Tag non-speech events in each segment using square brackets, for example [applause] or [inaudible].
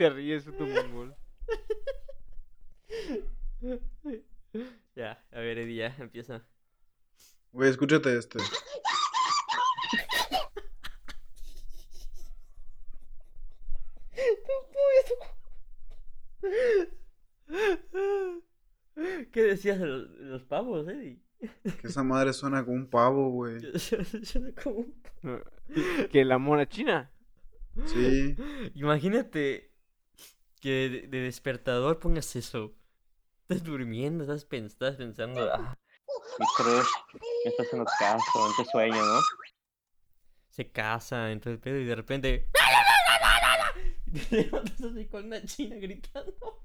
te ríes, puto mongol. [laughs] Ya, a ver, Eddie, ya, empieza. Güey, escúchate este. ¿Qué decías de los, de los pavos, Eddie? Que esa madre suena como un pavo, güey. [laughs] Suena como un No, [laughs] Que la mona china. Sí. Imagínate que de, de despertador pongas eso. Estás durmiendo, estás, pens- estás pensando, ah, mi crush, me está haciendo caso, en tu sueño, ¿no? Se casa, entonces el pedo y de repente... Y [laughs] te levantas así con una china gritando.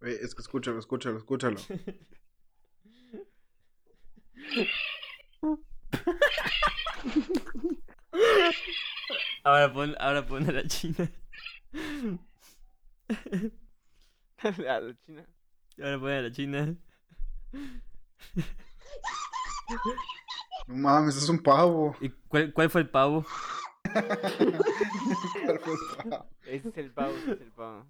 Güey, es que escúchalo, escúchalo, escúchalo. [laughs] [laughs] Ahora pon, ahora pon a la china. [laughs] A la china. Ahora pon a la china. No mames, es un pavo. ¿Y cuál, cuál fue el pavo? ¿Cuál fue el pavo? Ese es el pavo, ese es el pavo.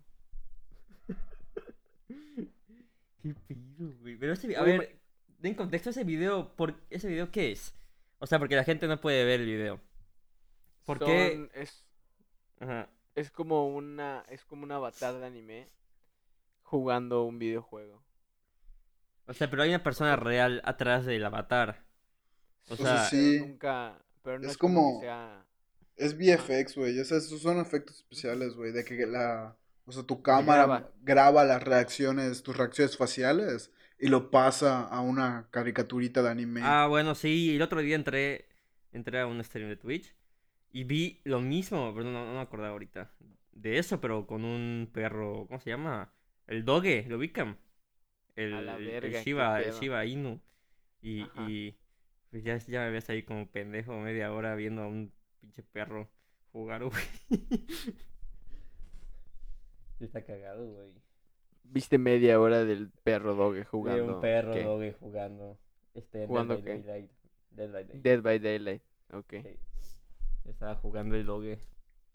¿Qué pido, güey? Pero ese vi- a Oye, ver, den contexto a ese video, ¿por ese video qué es? O sea, porque la gente no puede ver el video. ¿Por qué? Son- Es, Ajá. es como una es como un avatar de anime jugando un videojuego. O sea, pero hay una persona real atrás del avatar. O O sea, sí. Pero nunca, pero no Es es, como, como- sea Es VFX, güey. O sea, esos son efectos especiales, güey. De que la. O sea, tu cámara graba. graba. las reacciones, tus reacciones faciales y lo pasa a una caricaturita de anime. Ah, bueno, sí, el otro día entré, entré a un stream de Twitch y vi lo mismo, pero no, no me acordaba ahorita de eso, pero con un perro, ¿cómo se llama? El Doge, ¿lo ubican? El, A la el- verga, el qué Shiba, el. Shiba Inu. Y, y pues ya, ya me ves ahí como pendejo media hora viendo a un pinche perro jugar, [laughs] güey. Está cagado, güey. viste media hora del perro doge jugando. un perro ¿qué? Doge jugando. Este, ¿Jugando Dead by qué? Daylight. Dead by Daylight. Dead by Daylight. Ok. Sí. Estaba jugando el doge.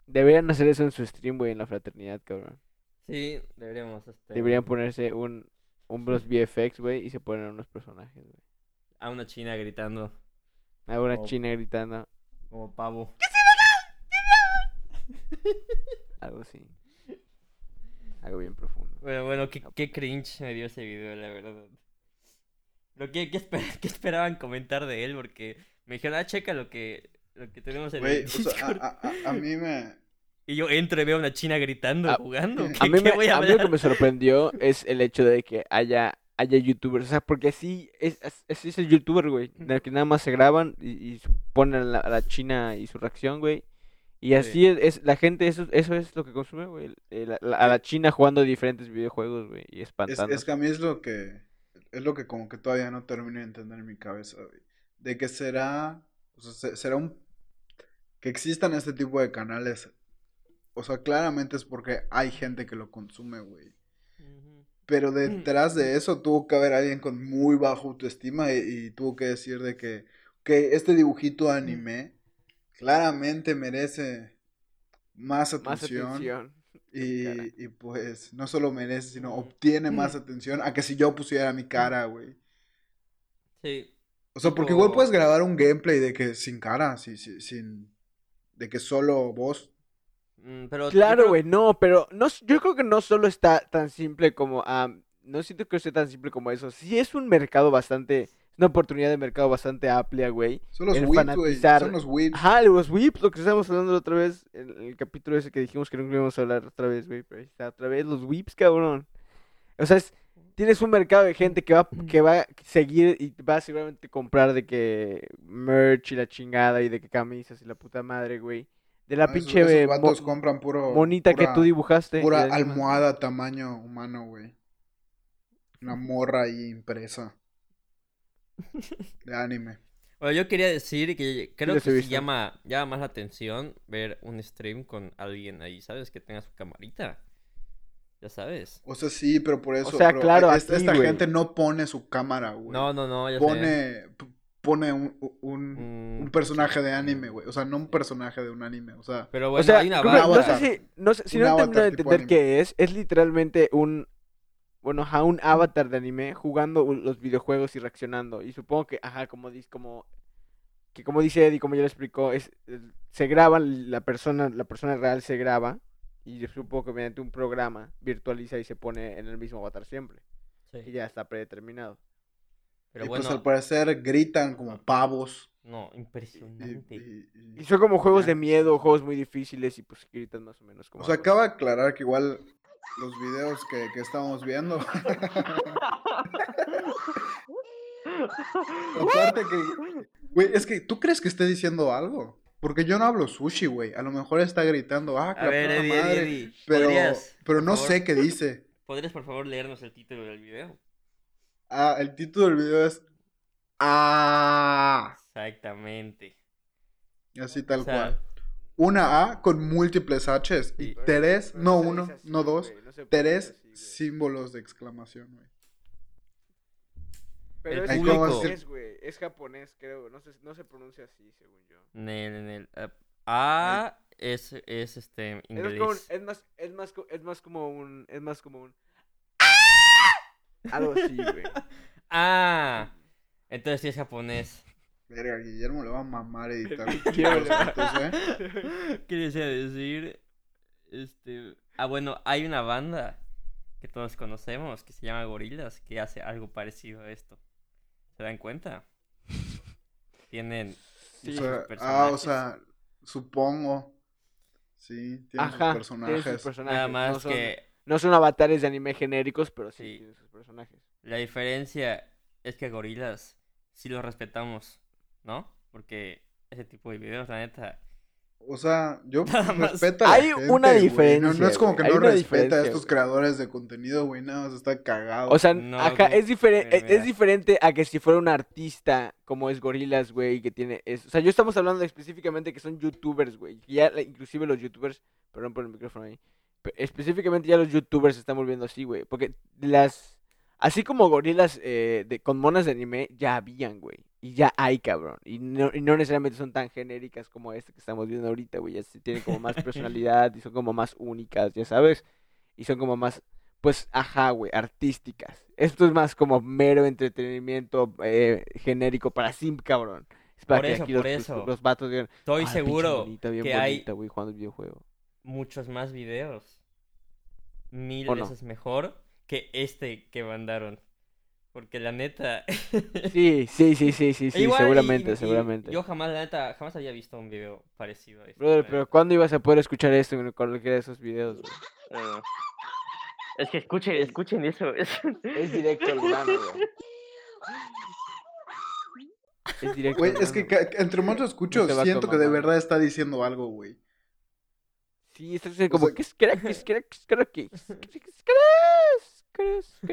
Deberían hacer eso en su stream, güey, en la fraternidad, cabrón. Sí, deberíamos. Este, Deberían ponerse un unos VFX, güey, y se ponen unos personajes, güey. A una china gritando Hay una china gritando, como pavo. [laughs] [laughs] algo así. Algo bien profundo. Bueno, bueno, qué, qué cringe me dio ese video, la verdad. Lo que, ¿qué, esper- [laughs] qué esperaban comentar de él? Porque me dijeron, ah, checa lo que, lo que tenemos en el o sea, Discord. a, a- a- a mí me. Y yo entro y veo a una china gritando, A- jugando. [laughs] ¿Qué, A mí, qué me, voy a a mí lo que me sorprendió es el hecho de que haya, haya youtubers. O sea, porque así es, es, así es el youtuber, güey. En el que nada más se graban y, y ponen a la, a la china y su reacción, güey. Y así es, es- la gente, eso, eso es lo que consume, güey. el- la- la- a la china jugando diferentes videojuegos, güey. Y Es, espantando. es que a mí es lo que. Es lo que como que todavía no termino de entender en mi cabeza, güey. De que será. O sea, se- será un. Que existan este tipo de canales. O sea, claramente es porque hay gente que lo consume, güey. Pero [clears throat] detrás de eso tuvo que haber alguien con muy baja autoestima y, y tuvo que decir de que, que este dibujito anime claramente merece más Más atención. Y, y pues no solo merece, sino obtiene más [clears throat] atención a que si yo pusiera mi cara, güey. Sí. O sea, porque igual puedes grabar un gameplay de que sin cara, sin... De que solo voz. Mm, pero Claro, creo- güey, no, pero no, yo creo que no solo está tan simple como, ah, no siento que sea tan simple como eso. Sí es un mercado bastante, es una oportunidad de mercado bastante amplia, güey. Son los El whips, fanatizar- Son los whips. Ajá, los whips, lo que estábamos hablando la otra vez, en el capítulo ese que dijimos que no íbamos a hablar otra vez, güey, pero ahí está otra vez, los whips, cabrón. O sea, es- tienes un mercado de gente que va, que va a seguir y va a seguramente comprar de que merch y la chingada y de que camisas y la puta madre, güey. De la Ah, pinche esos eh, vatos mo- compran puro... monita que tú dibujaste. Pura almohada tamaño humano, güey. Una morra ahí impresa. De anime. Bueno, yo quería decir que creo que sí llama, llama más la atención ver un stream con alguien ahí, ¿sabes? Que tenga su camarita. Ya sabes. O sea, sí, pero por eso. sea, pero claro, esta, aquí, esta güey. gente no pone su cámara, güey. No, no, no, ya sé. Pone. p- pone un, un, Mm, un personaje de anime, güey. O sea, no un personaje de un anime, o sea... Pero bueno, o sea, hay una creo que- banda. no sé si, no sé, si no de entender anime. qué es, es literalmente un, bueno, ajá, un avatar de anime jugando los videojuegos y reaccionando. Y supongo que, ajá, como dice, como, que como dice Eddie, como ya lo explicó, es, se graba la persona, la persona real se graba y yo supongo que mediante un programa virtualiza y se pone en el mismo avatar siempre. Sí, Y ya está predeterminado. Pero y bueno, pues al parecer gritan como pavos. no, impresionante. y- y- Y son como juegos de miedo, juegos muy difíciles y pues gritan más o menos como... O sea, acaba de aclarar que igual los videos que, que estamos viendo. [laughs] Aparte que. Güey, es que tú crees que esté diciendo algo. Porque yo no hablo sushi, güey. A lo mejor está gritando, ah, que A la ver, Eddie, madre. Eddie, Pero, ¿podrías, pero por no favor, sé qué dice. [laughs] ¿Podrías, por favor, leernos el título del video? Ah, el título del video es. Ah. Exactamente. Así tal O sea, cual. Una A con múltiples H's. Y Sí. Tres, pero no uno, así, no dos. no puede Tres símbolos de exclamación, güey. Pero El es público- japonés, güey. Es japonés, creo. No se, no se pronuncia así, según yo. Nel, nel, eh, A es, es este Es más, como un- inglés. es más, es más, es más como un, es más como un. Algo así, güey. [laughs] Ah, entonces sí es japonés. Verga, Guillermo le va a mamar editar. [laughs] ¿eh? [laughs] ¿Qué desea decir? Este. Ah, bueno, hay una banda que todos conocemos que se llama Gorillaz que hace algo parecido a esto. ¿Se dan cuenta? Tienen. Sí. sus ah, o personajes. sea, supongo. Sí, tiene Ajá. sus tiene personajes. sus personajes. Nada más no son, que no son avatares de anime genéricos, pero sí, Sí. tienen sus personajes. la diferencia es que Gorillaz sí los respetamos, ¿no? Porque ese tipo de videos, la neta. O sea, yo [laughs] Nada más. respeto a la Hay gente, una güey. Diferencia, no es como que güey, hay no una respeta a diferencia, estos güey. creadores de contenido, güey. Nada más está cagado. O sea, No, güey, es, diferente mira, es, mira. diferente a que si fuera un artista como es Gorillaz, güey, que tiene... es- o sea, yo estamos hablando específicamente que son youtubers, güey. que Ya, la- inclusive los youtubers... Perdón por el micrófono ahí. pe- específicamente ya los youtubers se están volviendo así, güey. Porque las... Así como gorilas eh, de, con monas de anime, ya habían, güey. Y ya hay, cabrón. Y no, y no necesariamente son tan genéricas como este que estamos viendo ahorita, güey. Ya se tienen como más personalidad y son como más únicas, ya sabes. Y son como más, pues, ajá, güey, artísticas. Esto es más como mero entretenimiento eh, genérico para Sim, cabrón. Es para Por que eso, aquí por los, los- eso. los vatos digan, Estoy "Ah, seguro bien que hay güey, jugando el videojuego. muchos más videos. Mil ¿O no? veces mejor que este que mandaron. Porque la neta. Sí, sí, sí, sí, sí, sí, Igual, y- seguramente, y- y seguramente. Yo jamás, la neta, jamás había visto un video parecido a este. Brother, pero. ¿cuándo ibas a poder escuchar esto en cualquiera de esos videos, güey? Eh, Es que escuchen, escuchen eso. Es directo al grano, güey. Es directo Güey, es que entre más lo escucho, siento que de verdad está diciendo algo, güey. Sí, estás diciendo como, sea- ¿qué es crack? ¿Qué es crack? ¿Qué es crack? ¿Qué es crack? [laughs]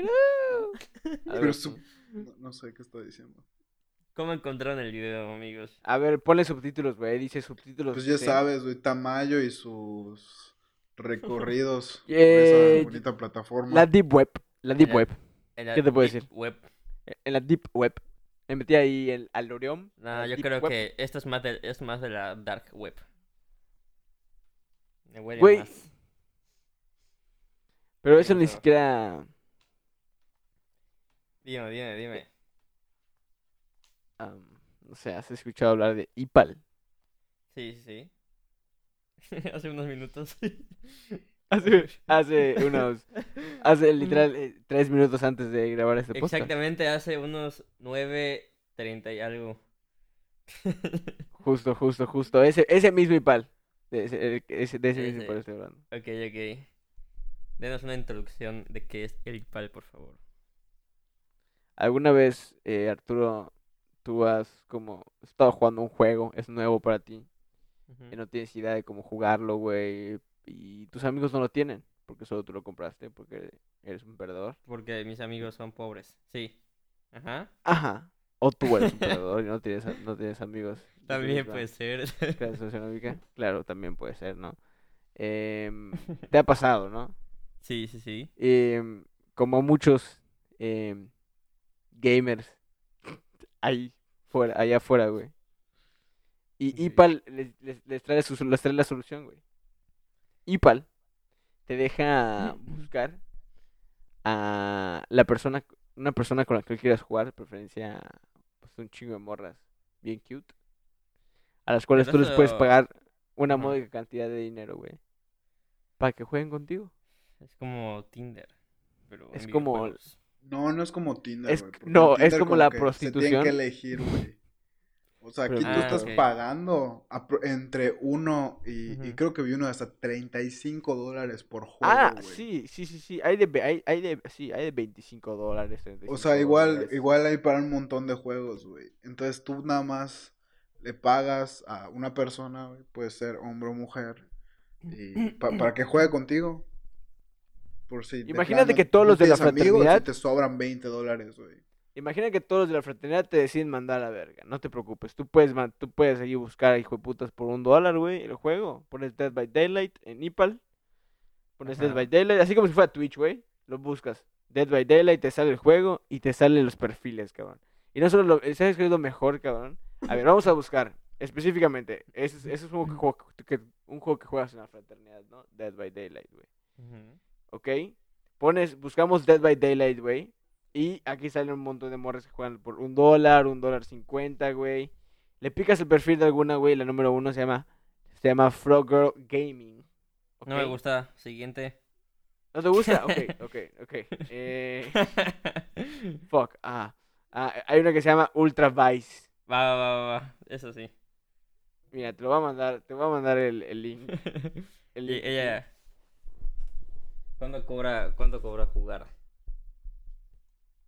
No, no sé qué está diciendo. ¿Cómo encontraron el video, amigos? A ver, ponle subtítulos, güey. Dice subtítulos. Pues ya sí. sabes, güey, Tamayo y sus recorridos [laughs] por Eh, esa bonita plataforma. La Deep Web. La Deep La- Web. En la ¿Qué te puedo deep decir? Web. En la Deep Web. Me metí ahí el Aloreum. No, yo creo Web. que esto es más de, es más de la Dark Web. Me huele Güey, más. Pero ¿Qué eso ni siquiera. Dime, dime, dime. am, no sé, has escuchado hablar de IPAL. Sí, sí, sí. [laughs] Hace unos minutos. [laughs] Hace, hace unos. Hace [laughs] literal eh, tres minutos antes de grabar este podcast. Exactamente hace unos 9.30 y algo. Justo, justo, justo. Ese, ese mismo IPAL. De ese, el- ese- de ese mismo. IPAL estoy hablando. ok, ok. Denos una introducción de qué es el IPAL, por favor. ¿Alguna vez, eh, Arturo, tú has como estado jugando un juego, es nuevo para ti, y no tienes idea de cómo jugarlo, güey, y tus amigos no lo tienen, porque solo tú lo compraste, porque eres un perdedor? Porque mis amigos son pobres. Sí. Ajá. Ajá. O tú eres un [laughs] perdedor y no tienes, no tienes amigos. También puede ser. [laughs] Claro, también puede ser, ¿no? Em, [laughs] te ha pasado, ¿no? sí, sí, sí. Em, como muchos em, gamers, hay fuera, allá afuera, güey. Y Ok. IPAL les, les- les trae su- les trae la solución, güey. IPAL te deja buscar a la persona, una persona con la que quieras jugar, de preferencia pues, un chingo de morras bien cute, a las cuales tú les puedes pagar una módica cantidad de dinero, güey, para que jueguen contigo. Es como Tinder. Pero Es como-. No, no es como Tinder, Es- no, es como la Se prostitución. tienen que elegir, güey. O sea, aquí tú Ah, estás pagando entre uno y, creo que vi uno de hasta 35 dólares por juego, Ah, sí, sí, sí, sí, hay de, hay, hay de, sí, hay de 25 dólares. O 35 sea, igual, dólares. igual hay para un montón de juegos, güey. Entonces tú nada más le pagas a una persona, güey, puede ser hombre o mujer, y pa- para que juegue contigo. Por si de Imagínate que todos los de la fraternidad- te sobran 20 dólares, güey. Imagina que todos los de la fraternidad te deciden mandar a la verga. No te preocupes. Tú puedes, man- tú puedes ahí buscar, hijo de putas, por un dólar, güey, el juego. Pones Dead by Daylight en Ipal. Pones Dead by Daylight, así como si fuera Twitch, güey. Lo buscas. Dead by Daylight, te sale el juego y te salen los perfiles, cabrón. Y no solo lo, ¿sabes qué es lo mejor, cabrón? A ver, vamos a buscar específicamente. Ese es, ese es un, juego que, que- un juego que juegas en la fraternidad, ¿no? Dead by Daylight, güey. ¿Ok? Pones, buscamos Dead by Daylight, güey. Y aquí salen un montón de morras que juegan por un dólar, un dólar cincuenta, güey. Le picas el perfil de alguna, güey. La número uno se llama, se llama Frog Girl Gaming. No me gusta. Siguiente. ¿No te gusta? Ok, [laughs] ok, ok. Eh, fuck, ah. Ah, hay una que se llama Ultra Vice. Va, va, va, va. Eso sí. Mira, te lo voy a mandar, te voy a mandar el, el link. [laughs] El link. ella. ¿Cuánto cobra, cuánto cobra jugar?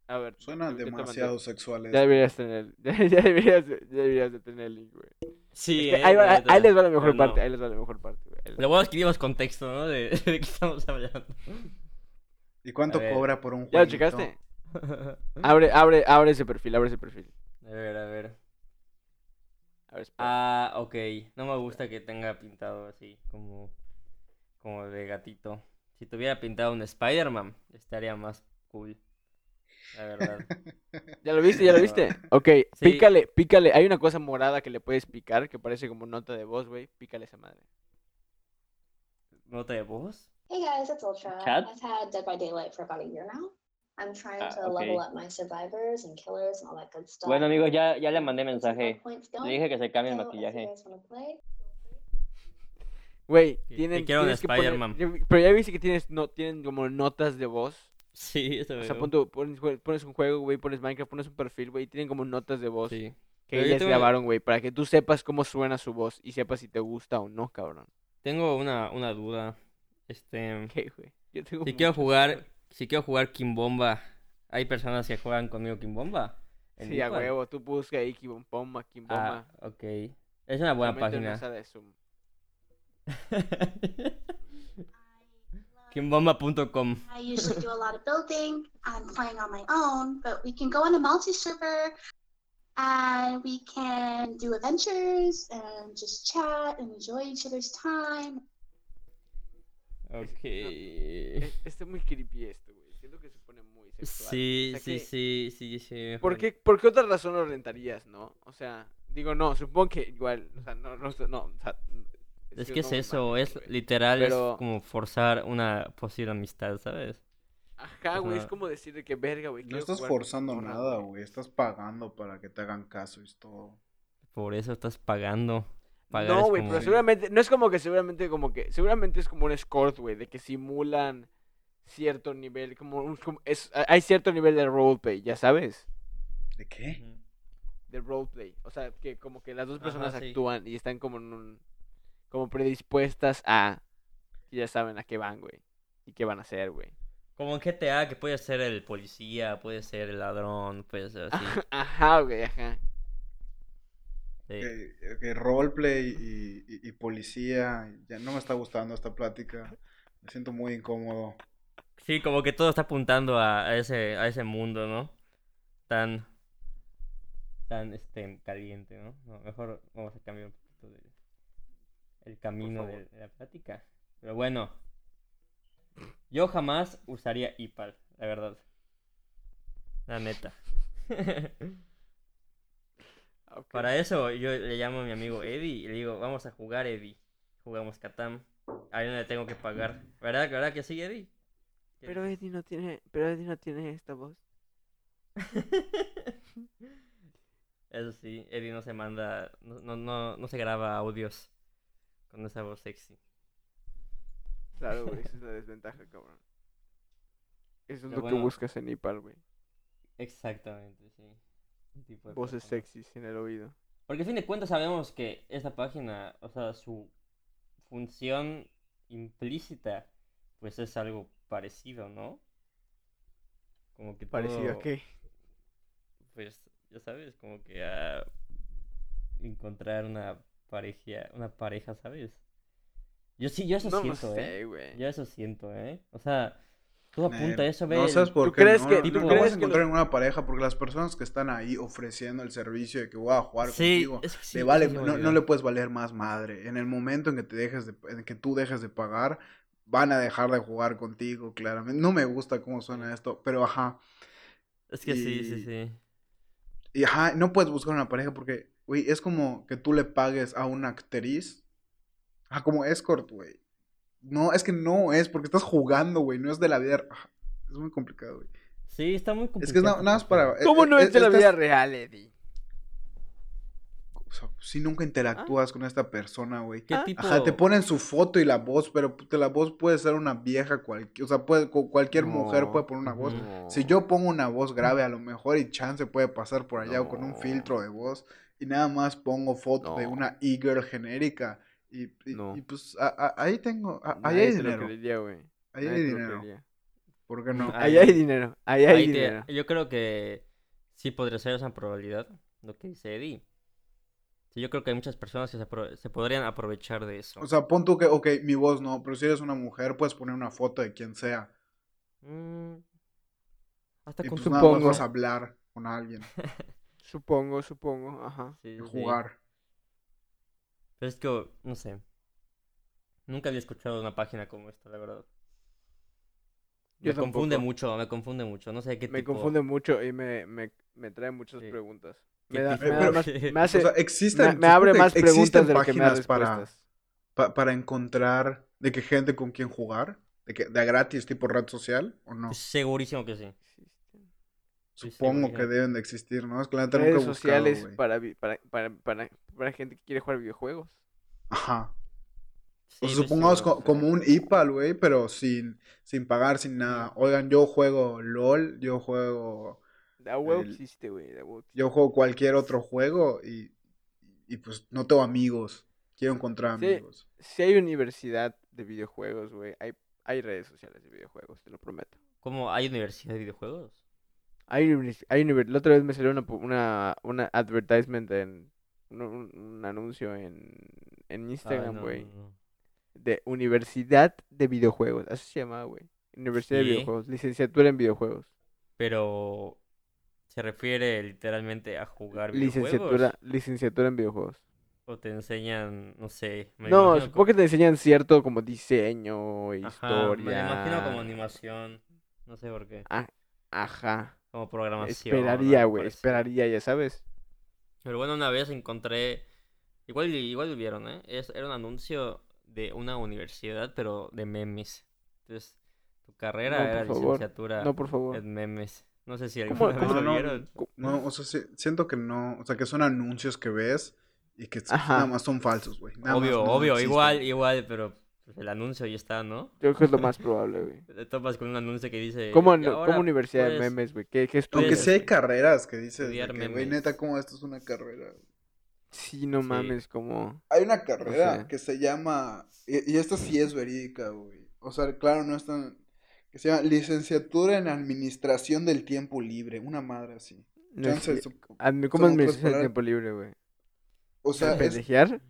A ver. Suena yo te mandé. demasiado sexual Ya deberías tener, [laughs] ya, deberías, ya deberías de tener el link, güey. Sí, Es que ahí, va- ahí les va la mejor no. parte, ahí les va la mejor parte, güey. Lo bueno es que dimos contexto, ¿no? De, [laughs] de qué estamos hablando. ¿Y cuánto cobra por un ¿Ya lo checaste? [laughs] Abre, abre, abre ese perfil, abre ese perfil. A ver, a ver. A ver. Ah, ok. No me gusta que tenga pintado así, como, como de gatito. Si tuviera pintado un Spider-Man, estaría más cool. La verdad. [laughs] ¿Ya lo viste? ¿Ya lo viste? Ok, Sí. pícale, pícale. Hay una cosa morada que le puedes picar que parece como nota de voz, güey. Pícale esa madre. ¿Nota de voz? Hey guys, it's Ultra. Chat? I've had Dead by Daylight for about a year now. I'm trying Ah, to okay. level up my survivors and killers and all that good stuff. Bueno, amigos, ya, ya le mandé mensaje. Le dije que se cambie el so if you maquillaje. Güey, tienen, quiero un poner- Spider-Man. Pero ya viste que tienes, no, tienen como notas de voz. Sí, eso O sea, pon tu- pones, pones un juego, güey, pones Minecraft, pones un perfil, güey, y tienen como notas de voz Sí. que ellas tengo- grabaron, güey, para que tú sepas cómo suena su voz y sepas si te gusta o no, cabrón. Tengo una, una duda. Este. ¿Qué, güey? Yo tengo Si quiero jugar, si quiero jugar Kimbomba, ¿hay personas que juegan conmigo Kimbomba? ¿En Sí, a huevo, tú busca ahí Kibombomba, Kimbomba. Ah, ok. Es una buena página. Zoom. [laughs] Kimbomba.com. I usually do a lot of building. I'm playing on my own, but we can go on a multi server and we can do adventures and just chat and enjoy each other's time. Ok. Es- Está muy creepy esto, güey. Siento que se pone muy sexual. Sí, O sea sí, que- sí, sí, sí. ¿Por qué, ¿Por qué otra razón lo rentarías, no? O sea, digo, no, supongo que igual, o sea, no, no, no, o sea, Es que es eso, mames, es güey. literal, Pero- es como forzar una posible amistad, ¿sabes? Ajá, güey, es como decir de que verga, güey. No estás forzando nada, güey. Estás pagando para que te hagan caso y es todo. Por eso estás pagando. Pagar No, güey, como- pero seguramente, no es como que seguramente como que, seguramente es como un escort, güey, de que simulan cierto nivel, como, un- como- es, hay cierto nivel de roleplay, ya sabes, ¿De qué? De roleplay, o sea, que como que las dos Ajá, personas sí. actúan y están como en un, como predispuestas a, y ya saben a qué van, güey, y qué van a hacer, güey. Como en GTA, que puede ser el policía, puede ser el ladrón, puede ser así. [laughs] Ajá, güey, ajá. sí. Que, que roleplay y, y- y policía. Ya no me está gustando esta plática. Me siento muy incómodo. Sí, como que todo está apuntando a, a ese, a ese mundo, ¿no? Tan, tan, este, caliente, ¿no? No, mejor vamos a cambiar un poquito de, el camino de, la plática. Pero bueno, yo jamás usaría IPAL, la verdad. La neta. [laughs] Para eso yo le llamo a mi amigo Eddie y le digo, vamos a jugar Eddie. Jugamos Katam. Ahí no le tengo que pagar. ¿Verdad, ¿verdad que sí, Eddie? Pero Eddie no tiene, pero Eddie no tiene esta voz. [laughs] Eso sí, Eddie no se manda, no, no, no, no se graba audios con esa voz sexy. Claro, güey, esa es la [laughs] desventaja, cabrón. Eso es Pero lo que buscas en Ipal, güey. Exactamente, sí. Tipo de Voces personas. sexys en el oído. Porque a fin de cuentas sabemos que esta página, o sea, su función implícita, pues es algo parecido, ¿no? Como que Parecido a qué. Pues, ya sabes, como que a encontrar una pareja, una pareja, ¿sabes? Yo sí, yo eso No lo siento, ¿eh? Yo eso siento, ¿eh? O sea, todo apunta a Eh, eso, ve. No sabes por ¿tú qué. crees no, que- tú no crees vas a que encontrar en una pareja porque las personas que están ahí ofreciendo el servicio de que voy a jugar Sí, contigo. es que sí, le vale, no, no le puedes valer más madre. En el momento en que te dejes de, en que tú dejes de pagar, van a dejar de jugar contigo, claramente. No me gusta cómo suena esto, pero ajá. Es que sí, sí, sí. Y ajá, no puedes buscar una pareja porque, güey, es como que tú le pagues a una actriz. Ah, como escort, güey. No, es que no es, porque estás jugando, güey, no es de la vida. ajá, Es muy complicado, güey. Sí, está muy Es que complicado. na- nada más para. ¿Cómo eh, no eh, es de la estás- vida real, Eddie? o sea, si nunca interactúas con esta persona, güey. ¿Qué Ah, tipo? Ajá, te ponen su foto y la voz, pero la voz puede ser una vieja cualquier, o sea, puede, cu- cualquier mujer puede poner una voz. Si yo pongo una voz grave, a lo mejor y chance puede pasar por allá o con un filtro de voz y nada más pongo foto de una e-girl genérica y, y- No. y pues a- a- ahí tengo, a- ahí hay dinero, creería, ahí Nadie hay dinero, creería. ¿por qué no? Ah, Ahí hay dinero, ahí hay Ahí te- dinero. yo creo que sí podría ser esa probabilidad, lo que dice Eddie. Sí, yo creo que hay muchas personas que se, apro- se podrían aprovechar de eso. O sea, pon tú que, ok, mi voz no, pero si eres una mujer puedes poner una foto de quien sea Mm, hasta y con pues su nada más supongo. vas a hablar con alguien [laughs] Supongo, supongo, ajá. sí, jugar. Pero es que, no sé. Nunca había escuchado una página como esta, la verdad. Yo me confunde mucho, me confunde mucho. No sé qué Me tipo... confunde mucho y me, me, me trae muchas Sí. preguntas. ¿Qué Me, da, me da más- me [laughs] hace- O sea, existen, me, me abre más preguntas existen de lo que me da páginas para, pa- para encontrar de qué gente con quien jugar, de que de gratis tipo red social o no. Segurísimo que sí. Sí, Supongo sí, que deben de existir, ¿no? Es que la neta nunca Redes he buscado, sociales para, para, para, para, para gente que quiere jugar videojuegos. Ajá. Sí, O sea, pues, supongamos co- como un IPAL, güey, pero sin, sin pagar, sin nada. Oigan, yo juego LOL, yo juego, Da huevo El- existe, güey. yo juego cualquier otro juego y, y pues no tengo amigos. Quiero encontrar Sí. amigos. Si hay universidad de videojuegos, güey, hay, hay redes sociales de videojuegos, te lo prometo. ¿Cómo hay universidad de videojuegos? Hay, hay La otra vez me salió una, una, una advertisement en... Un, un- un anuncio en, en Instagram, güey. no, no. De Universidad de Videojuegos. Así se llamaba, güey. Universidad de. Videojuegos. Licenciatura en Videojuegos. Pero se refiere literalmente a jugar videojuegos. Licenciatura, licenciatura en videojuegos. O te enseñan, no sé. me No, supongo que te enseñan cierto como diseño, Ajá, historia. me imagino como animación. No sé por qué. Ajá. Como programación. Esperaría, güey. Esperaría, ya sabes. Pero bueno, una vez encontré. Igual, igual lo vieron, ¿eh? Es, era un anuncio de una universidad, pero de memes. Entonces, tu carrera No, era favor. licenciatura No, por favor. en memes. No sé si ¿Cómo- alguna vez cómo lo no? vieron. No, o sea, sí- siento que no, o sea, que son anuncios que ves y que Ajá. nada más son falsos, güey. Más Obvio, no obvio, igual, igual, pero el anuncio ahí está, ¿no? Yo creo que es lo más probable, güey. [laughs] Te topas con un anuncio que dice. ¿Cómo, "Y no- ahora cómo universidad de memes, güey? ¿Qué, qué Aunque sí hay carreras que dices, que, güey, neta, como esto es una carrera. Sí, no Sí. mames, como... Hay una carrera que se llama, y, y esta sí es verídica, güey. O sea, claro, no es tan, que se llama Licenciatura en Administración del Tiempo Libre, una madre así. No ¿Cómo otras administras el palabras. tiempo libre, güey? o sea, es, ¿Pendejear?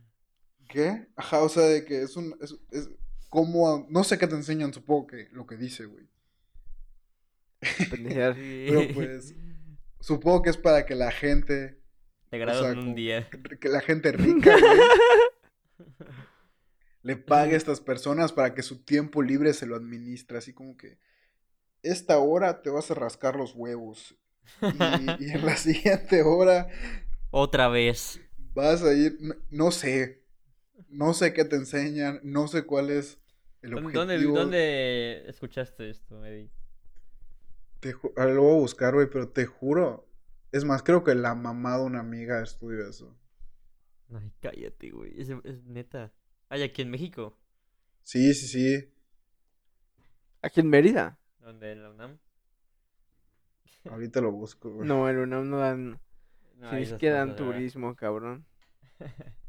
¿Qué? Ajá, o sea, de que es un, es, es como, no sé qué te enseñan, supongo que lo que dice, güey. [laughs] Pero pues, supongo que es para que la gente, Te graduas sea, en un día. que la gente rica, güey, le pague a estas personas para que su tiempo libre se lo administre, así como que esta hora te vas a rascar los huevos y, y en la [laughs] siguiente hora Otra vez. Vas a ir, no, no sé. No sé qué te enseñan, no sé cuál es el ¿Dónde, objetivo. dónde, dónde escuchaste esto, Eddie? Te a ver, lo voy a buscar, güey, pero te juro. Es más, creo que la mamá de una amiga estudió eso. Ay, cállate, güey. Es, es neta. Ay, aquí en México. Sí, sí, sí. Aquí en Mérida. ¿Dónde? ¿En la UNAM? Ahorita lo busco, güey. No, en UNAM no dan. No, si ni esas siquiera dan turismo, cabrón. [laughs]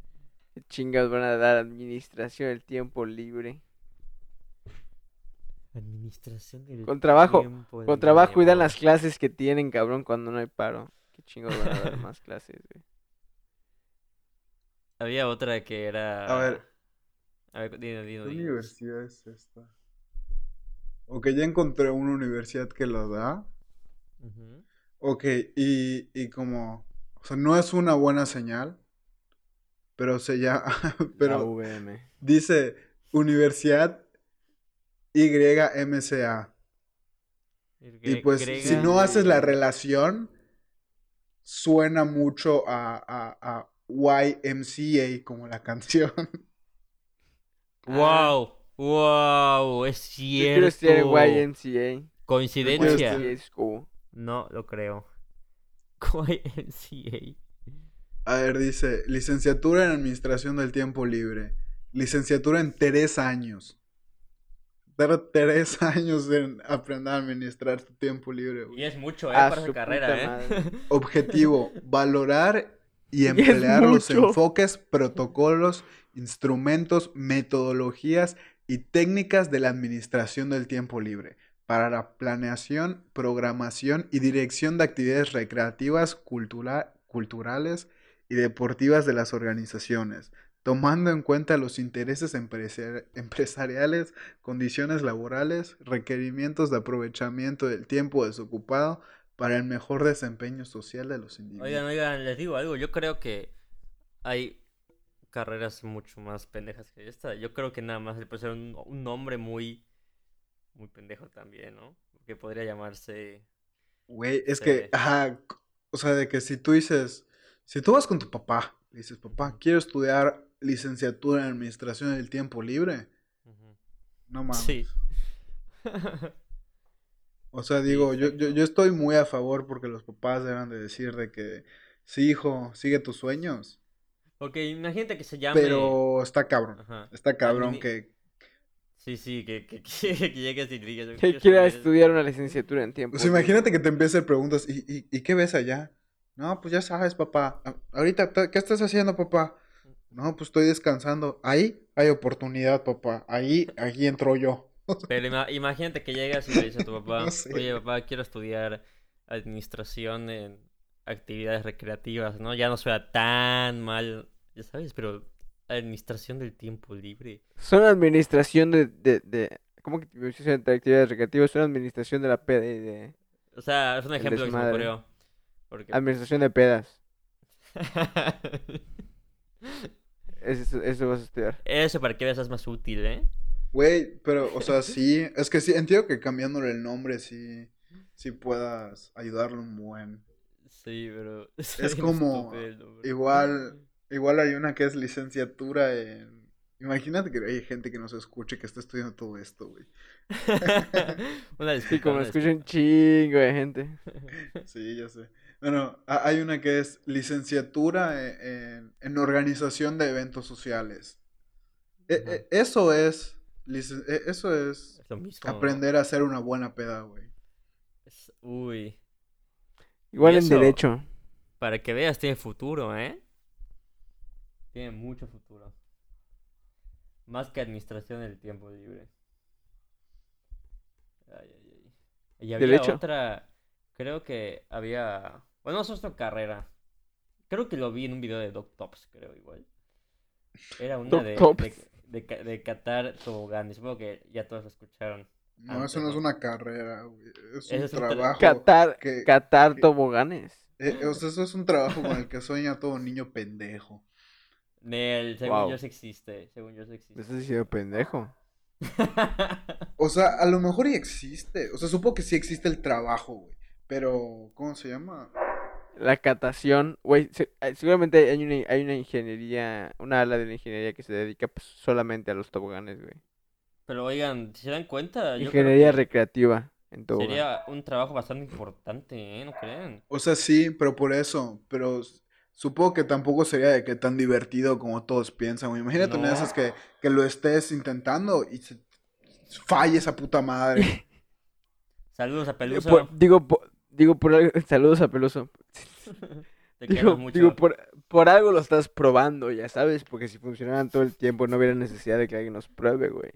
¿Qué chingas van a dar administración del tiempo libre? Administración del Con trabajo, tiempo Con trabajo y dan las clases que tienen, cabrón, cuando no hay paro. ¿Qué chingos van a dar [laughs] más clases, güey? Había otra que era... A ver. A ver, dino, dino, ¿Qué dino. universidad es esta? Ok, ya encontré una universidad que lo da. Ujú. Ok, y, y como, o sea, no es una buena señal, pero se llama, [laughs] La pero VM. dice Universidad YMCA. Y pues, si no haces la relación, suena mucho a, a, a YMCA como la canción. Wow, wow, es quiero cierto. en YMCA. Coincidencia. No lo creo. [laughs] YMCA. A ver, dice, licenciatura en Administración del Tiempo Libre. Licenciatura en tres años. Dar tres [laughs] años en aprender a administrar tu tiempo libre. güey. Y es mucho, ¿eh? A para su carrera, ¿eh? madre. [laughs] Objetivo, valorar y [laughs] emplear los enfoques, protocolos, instrumentos, metodologías y técnicas de la administración del tiempo libre para la planeación, programación y dirección de actividades recreativas, cultura- culturales y deportivas de las organizaciones, tomando en cuenta los intereses empresari- [laughs] empresariales, condiciones laborales, requerimientos de aprovechamiento del tiempo desocupado para el mejor desempeño social de los individuos. Oigan, oigan, les digo algo. Yo creo que hay carreras mucho más pendejas que esta. Yo creo que nada más le puede ser un, un nombre muy, muy pendejo también, ¿no? Que podría llamarse. Güey, es que, ajá, c- o sea, de que si tú dices, si tú vas con tu papá, le dices, papá, quiero estudiar licenciatura en administración del tiempo libre, no mames. Sí. [laughs] O sea, digo, yo, yo, yo estoy muy a favor porque los papás deben de decir de que, sí, hijo, sigue tus sueños, Ok, imagínate que se llame. pero está cabrón, Ajá. está cabrón que, Sí, sí, que, que, [laughs] que, llegues y digas. "Yo Que quiera estudiar una licenciatura en tiempo. o sea, imagínate que te empiecen preguntas, ¿y, y, y qué ves allá? No, pues ya sabes, papá, ahorita, ta- ¿qué estás haciendo, papá? No, pues estoy descansando. Ahí hay oportunidad, papá. Ahí, ahí entro yo. [laughs] Pero ima- imagínate que llegas y le dices a tu [laughs] papá, No sé. oye papá, quiero estudiar administración en actividades recreativas, ¿no? Ya no suena tan mal, ya sabes, pero administración del tiempo libre. Son administración de, de, de... ¿Cómo que administración de actividades recreativas? Son administración de la peda y de... O sea, es un ejemplo que se me ocurrió. Porque... Administración de pedas. [laughs] Eso, eso vas a estudiar. Eso para que veas es más útil, ¿eh? Güey, pero, o sea, sí, es que sí, entiendo que cambiándole el nombre sí, sí puedas ayudarlo un buen. Sí, pero... [laughs] Es como, igual, igual hay una que es licenciatura en... Imagínate que hay gente que nos escuche que está estudiando todo esto, güey. [laughs] una Sí, disculpa, como una escucha un chingo de gente. Sí, ya sé. Bueno, ha- hay una que es licenciatura e- en, en organización de eventos sociales. E- e- eso es, e- eso es aprender a hacer una buena peda, güey. Es- Uy, Igual ¿Y en eso? derecho. para que veas, tiene futuro, ¿eh? Tiene mucho futuro. Más que administración del tiempo libre. Ay, ay, ay. Y había ¿Derecho? otra, creo que había, bueno, eso es otra carrera. Creo que lo vi en un video de Doc Tops, creo igual. Era una Doc de, Tops. de, de, de catar toboganes. Supongo que ya todos lo escucharon. No, Antes, eso no es una carrera, güey. Es un es un tra- trabajo. Catar, que- catar que- toboganes. eh, o sea, eso es un trabajo con el que sueña todo niño pendejo. Nel, según Wow. yo sí existe. Según yo sí Me existe. estás diciendo pendejo. [laughs] O sea, a lo mejor y existe. O sea, supongo que sí existe el trabajo, güey. Pero, ¿cómo se llama? la catación, güey, se- eh, seguramente hay una, hay una ingeniería, una ala de la ingeniería que se dedica pues, solamente a los toboganes, güey. Pero oigan, si se dan cuenta, yo Ingeniería recreativa en tobogán. sería un trabajo bastante importante, ¿eh? ¿No creen? O sea, sí, pero por eso. Pero supongo que tampoco sería de que tan divertido como todos piensan. güey. Imagínate una de No. esas que, que lo estés intentando y se falle esa puta madre. [laughs] Saludos a Eh, Peluso. por- digo, por, digo, por algo- [laughs] saludos a Peluso. [laughs] Te Digo, mucho. digo por, por algo lo estás probando, ya sabes, porque si funcionaran todo el tiempo no hubiera necesidad de que alguien nos pruebe, güey.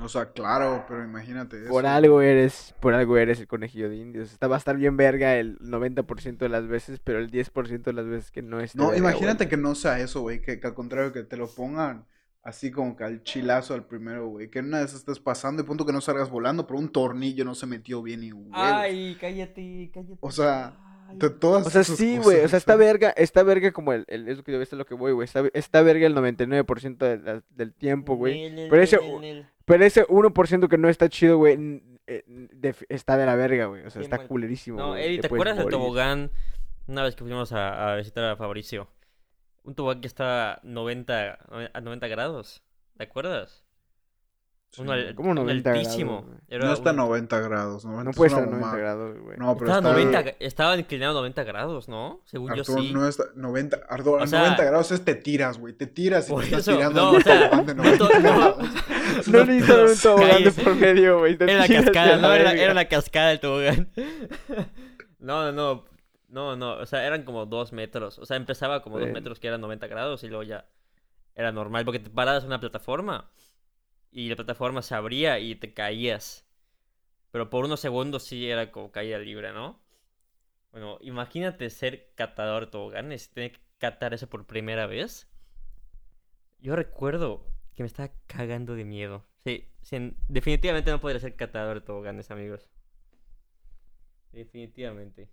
O sea, claro, pero imagínate eso. Por algo eres, por algo eres el conejillo de indios. Está, va a estar bien verga el 90% de las veces, pero el 10% de las veces que no esté No, verga, imagínate güey. que no sea eso, güey. Que, que al contrario, que te lo pongan así como que al chilazo al primero, güey. Que en una de esas estés pasando y punto que no salgas volando, pero un tornillo no se metió bien y huevos. Ay, cállate, cállate. O sea, Ay. De todas O sea, esas sí, güey, o sea, está verga, está verga como el, el- es lo que yo, lo que voy, güey, está, está verga el 99% de la- del tiempo, güey. Pero ese, pero ese 1% que no está chido, güey, eh, está de la verga, güey, o sea, Bien está culerísimo, No, güey, Eddie, te ¿te puedes acuerdas del tobogán? Una vez que fuimos a, a visitar a Fabricio. Un tobogán que estaba 90, a 90 grados. ¿Te acuerdas? Sí. Uno, al- ¿Cómo uno 90 grados, altísimo. Era No está a un- 90 grados. 90 No puede estar a 90 mamada. grados, güey. No, pero Estaba, está... 90, estaba inclinado 90 grados, ¿no? Según Arturo, yo sí. no está 90, Arturo, O a sea- 90 grados es te tiras, güey. Te tiras y Por te estás tirando no, o sea, de no 90 to- no. grados. [laughs] Un tobogán de Cállese. por medio, güey. Era la cascada, no, era, era la cascada del tobogán. [laughs] No, no, no. No, no. O sea, eran como dos metros. O sea, empezaba como dos metros que eran 90 grados y luego ya era normal. Porque te parabas en una plataforma y la plataforma se abría y te caías. Pero por unos segundos sí era como caída libre, ¿no? Bueno, imagínate ser catador de toboganes y tener que catar eso por primera vez. Yo recuerdo que me estaba cagando de miedo. Sí, sí, definitivamente no podría ser catador de toboganes, amigos. Definitivamente.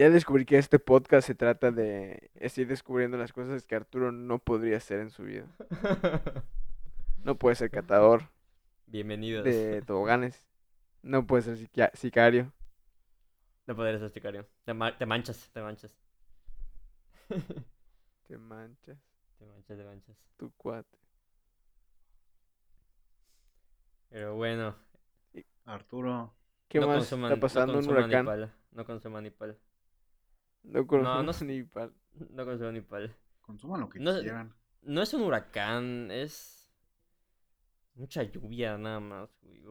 Ya descubrí que este podcast se trata de es ir descubriendo las cosas que Arturo no podría hacer en su vida. No puede ser catador [laughs] Bienvenidos. de toboganes. [laughs] No puede ser sicario. No podría ser sicario. Te, ma- te manchas, te manchas. [laughs] Te manchas, Te manchas, te manchas. tu cuate. Pero bueno, Arturo, ¿Qué no más consuman, está no pasando? un consuman huracán. Nipal. No consuman Nipal. No conozco No, no [laughs] sé. ni pal. No consuman Nipal. consuman lo que No- quieran. No es un huracán, es mucha lluvia nada más. güey,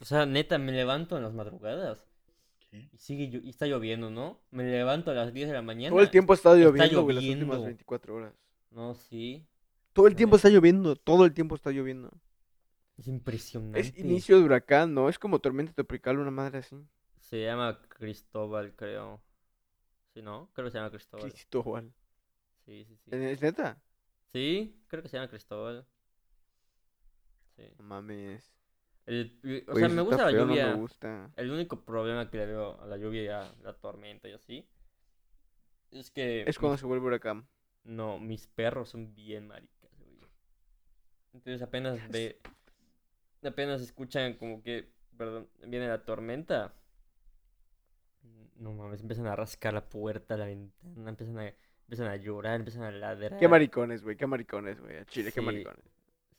O sea, neta, me levanto en las madrugadas ¿Qué? y sigue y está lloviendo, ¿no? Me levanto a las 10 de la mañana. Todo el tiempo ha estado está lloviendo, güey, las últimas lloviendo. 24 horas. No, sí. Todo el tiempo está lloviendo, todo el tiempo está lloviendo. Es impresionante. Es inicio de huracán, ¿no? Es como tormenta tropical, una madre así. Se llama Cristóbal, creo. ¿Sí, no? Creo que se llama Cristóbal. Cristóbal. Sí, sí, sí. ¿Es neta? Sí, creo que se llama Cristóbal. Sí. No mames. El- o sea, me gusta la feo, no lluvia. me gusta. El único problema que le veo a la lluvia y a la tormenta y así es que Es cuando mis- se vuelve huracán. no, mis perros son bien maricas, güey. Entonces apenas ve apenas escuchan como que, perdón, viene la tormenta. No mames, empiezan a rascar la puerta, la ventana, empiezan a empiezan a llorar, empiezan a ladrar. Qué maricones, güey, qué maricones, güey. A Chile, qué maricones.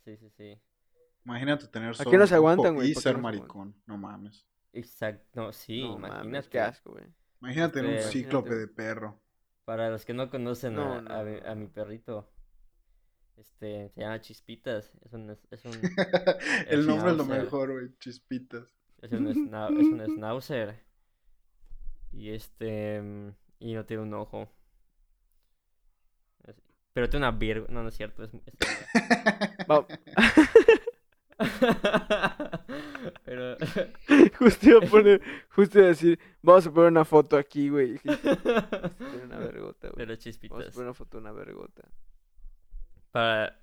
Sí, sí, sí. Imagínate tener qué solo no se un aguantan, güey? y ¿Por qué ser maricón. No mames. Exacto, no, sí, no mames, imagínate. qué asco, güey. Imagínate en un cíclope imagínate. de perro. Para los que no conocen No, a, no, a a mi perrito, este, se llama Chispitas. Es un, es un, [laughs] El nombre es lo mejor, güey. Chispitas. es un, es un schnauzer. Y este, mm, y no tiene un ojo. Pero tiene una virgo, no, no es cierto. Es, [laughs] [laughs] Pero, [laughs] justo iba a poner, justo iba a decir, vamos a poner una foto aquí, güey. Y dije, Vamos a poner una vergota, güey. pero Vamos a Chispitas. poner una foto de una vergota. Para,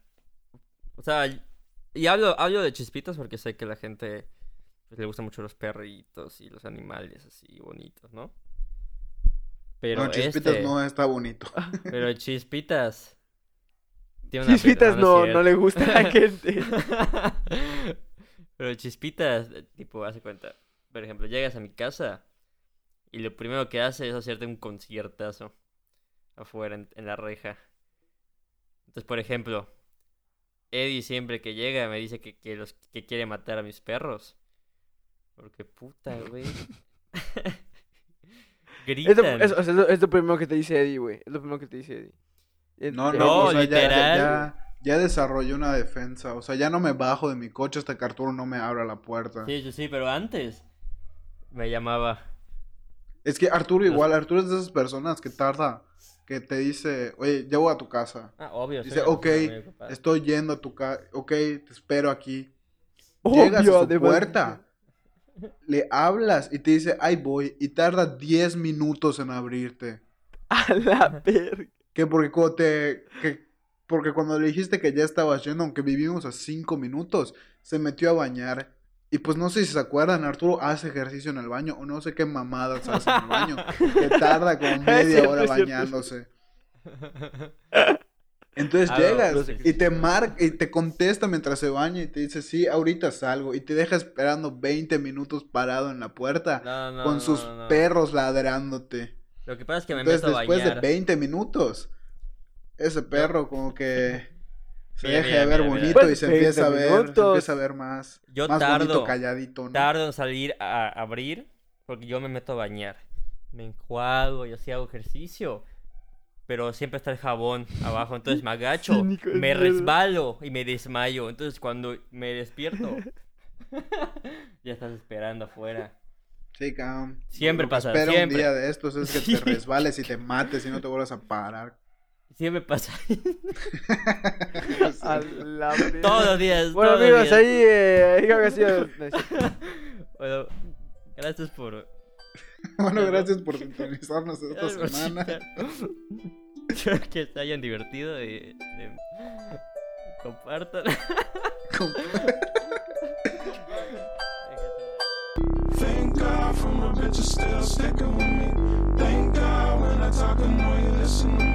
o sea, y hablo, hablo de Chispitas porque sé que la gente pues, le gustan mucho los perritos y los animales así bonitos, ¿no? Pero no, Chispitas este, no está bonito. [laughs] pero Chispitas tiene una Chispitas no, no le gusta a la gente. [laughs] Pero Chispitas, tipo, hace cuenta. Por ejemplo, llegas a mi casa Y lo primero que hace es hacerte un conciertazo afuera en, en la reja. Entonces, por ejemplo, Eddie siempre que llega me dice que, que, los, que quiere matar a mis perros. Porque puta, [laughs] güey. [laughs] Es lo, Gritan. es, o sea, es lo- es lo primero que te dice Eddie, güey. Es lo primero que te dice Eddie. No, no, o sea, ya- literal. Ya, ya desarrollé una defensa. O sea, ya no me bajo de mi coche hasta que Arturo no me abra la puerta. Sí, sí, sí, pero antes me llamaba. Es que Arturo igual, Arturo es de esas personas que tarda, que te dice, oye, ya voy a tu casa. Ah, obvio. Dice, ok, estoy yendo a tu casa, ok, te espero aquí. Llegas obvio, a su puerta, le hablas y te dice, ahí voy, y tarda 10 minutos en abrirte. A la verga. Que porque cuando te, que, porque cuando le dijiste que ya estabas yendo, aunque vivimos a 5 minutos, se metió a bañar. Y pues no sé si se acuerdan, Arturo hace ejercicio en el baño, o no sé qué mamadas hace en el baño, que tarda como [laughs] media cierto, hora bañándose. [laughs] Entonces Ah, llegas no sé qué y te marca y te contesta mientras se baña y te dice, sí, ahorita salgo. Y te deja esperando 20 minutos parado en la puerta No, no, con no, sus no, no. perros ladrándote. Lo que pasa es que me Entonces meto a después bañar. de 20 minutos, ese perro como que [laughs] se Mira, deja mira, de ver mira, mira. bonito y se 20 empieza a ver, se empieza a ver más, Yo más bonito tardo. calladito, ¿no? Tardo en salir a abrir porque yo me meto a bañar. Me enjuago y así hago ejercicio. Pero siempre está el jabón abajo, entonces me agacho, Cínico me resbalo y me desmayo. Entonces cuando me despierto, [laughs] ya estás esperando afuera. Sí, cabrón. Siempre pasa, espera siempre. un día de estos es que [laughs] Sí. te resbales y te mates y no te vuelvas a parar. Siempre pasa. [laughs] A la todos los días. Bueno, todos amigos, días. ahí, eh, ahí creo que ha sido-. Bueno, gracias por. [laughs] Bueno, gracias por [laughs] sintonizarnos esta semana. Espero [laughs] que se hayan divertido y, y compartan. Thank God for my bitches still sticking with me. Thank God when I talk, I know you listen to me.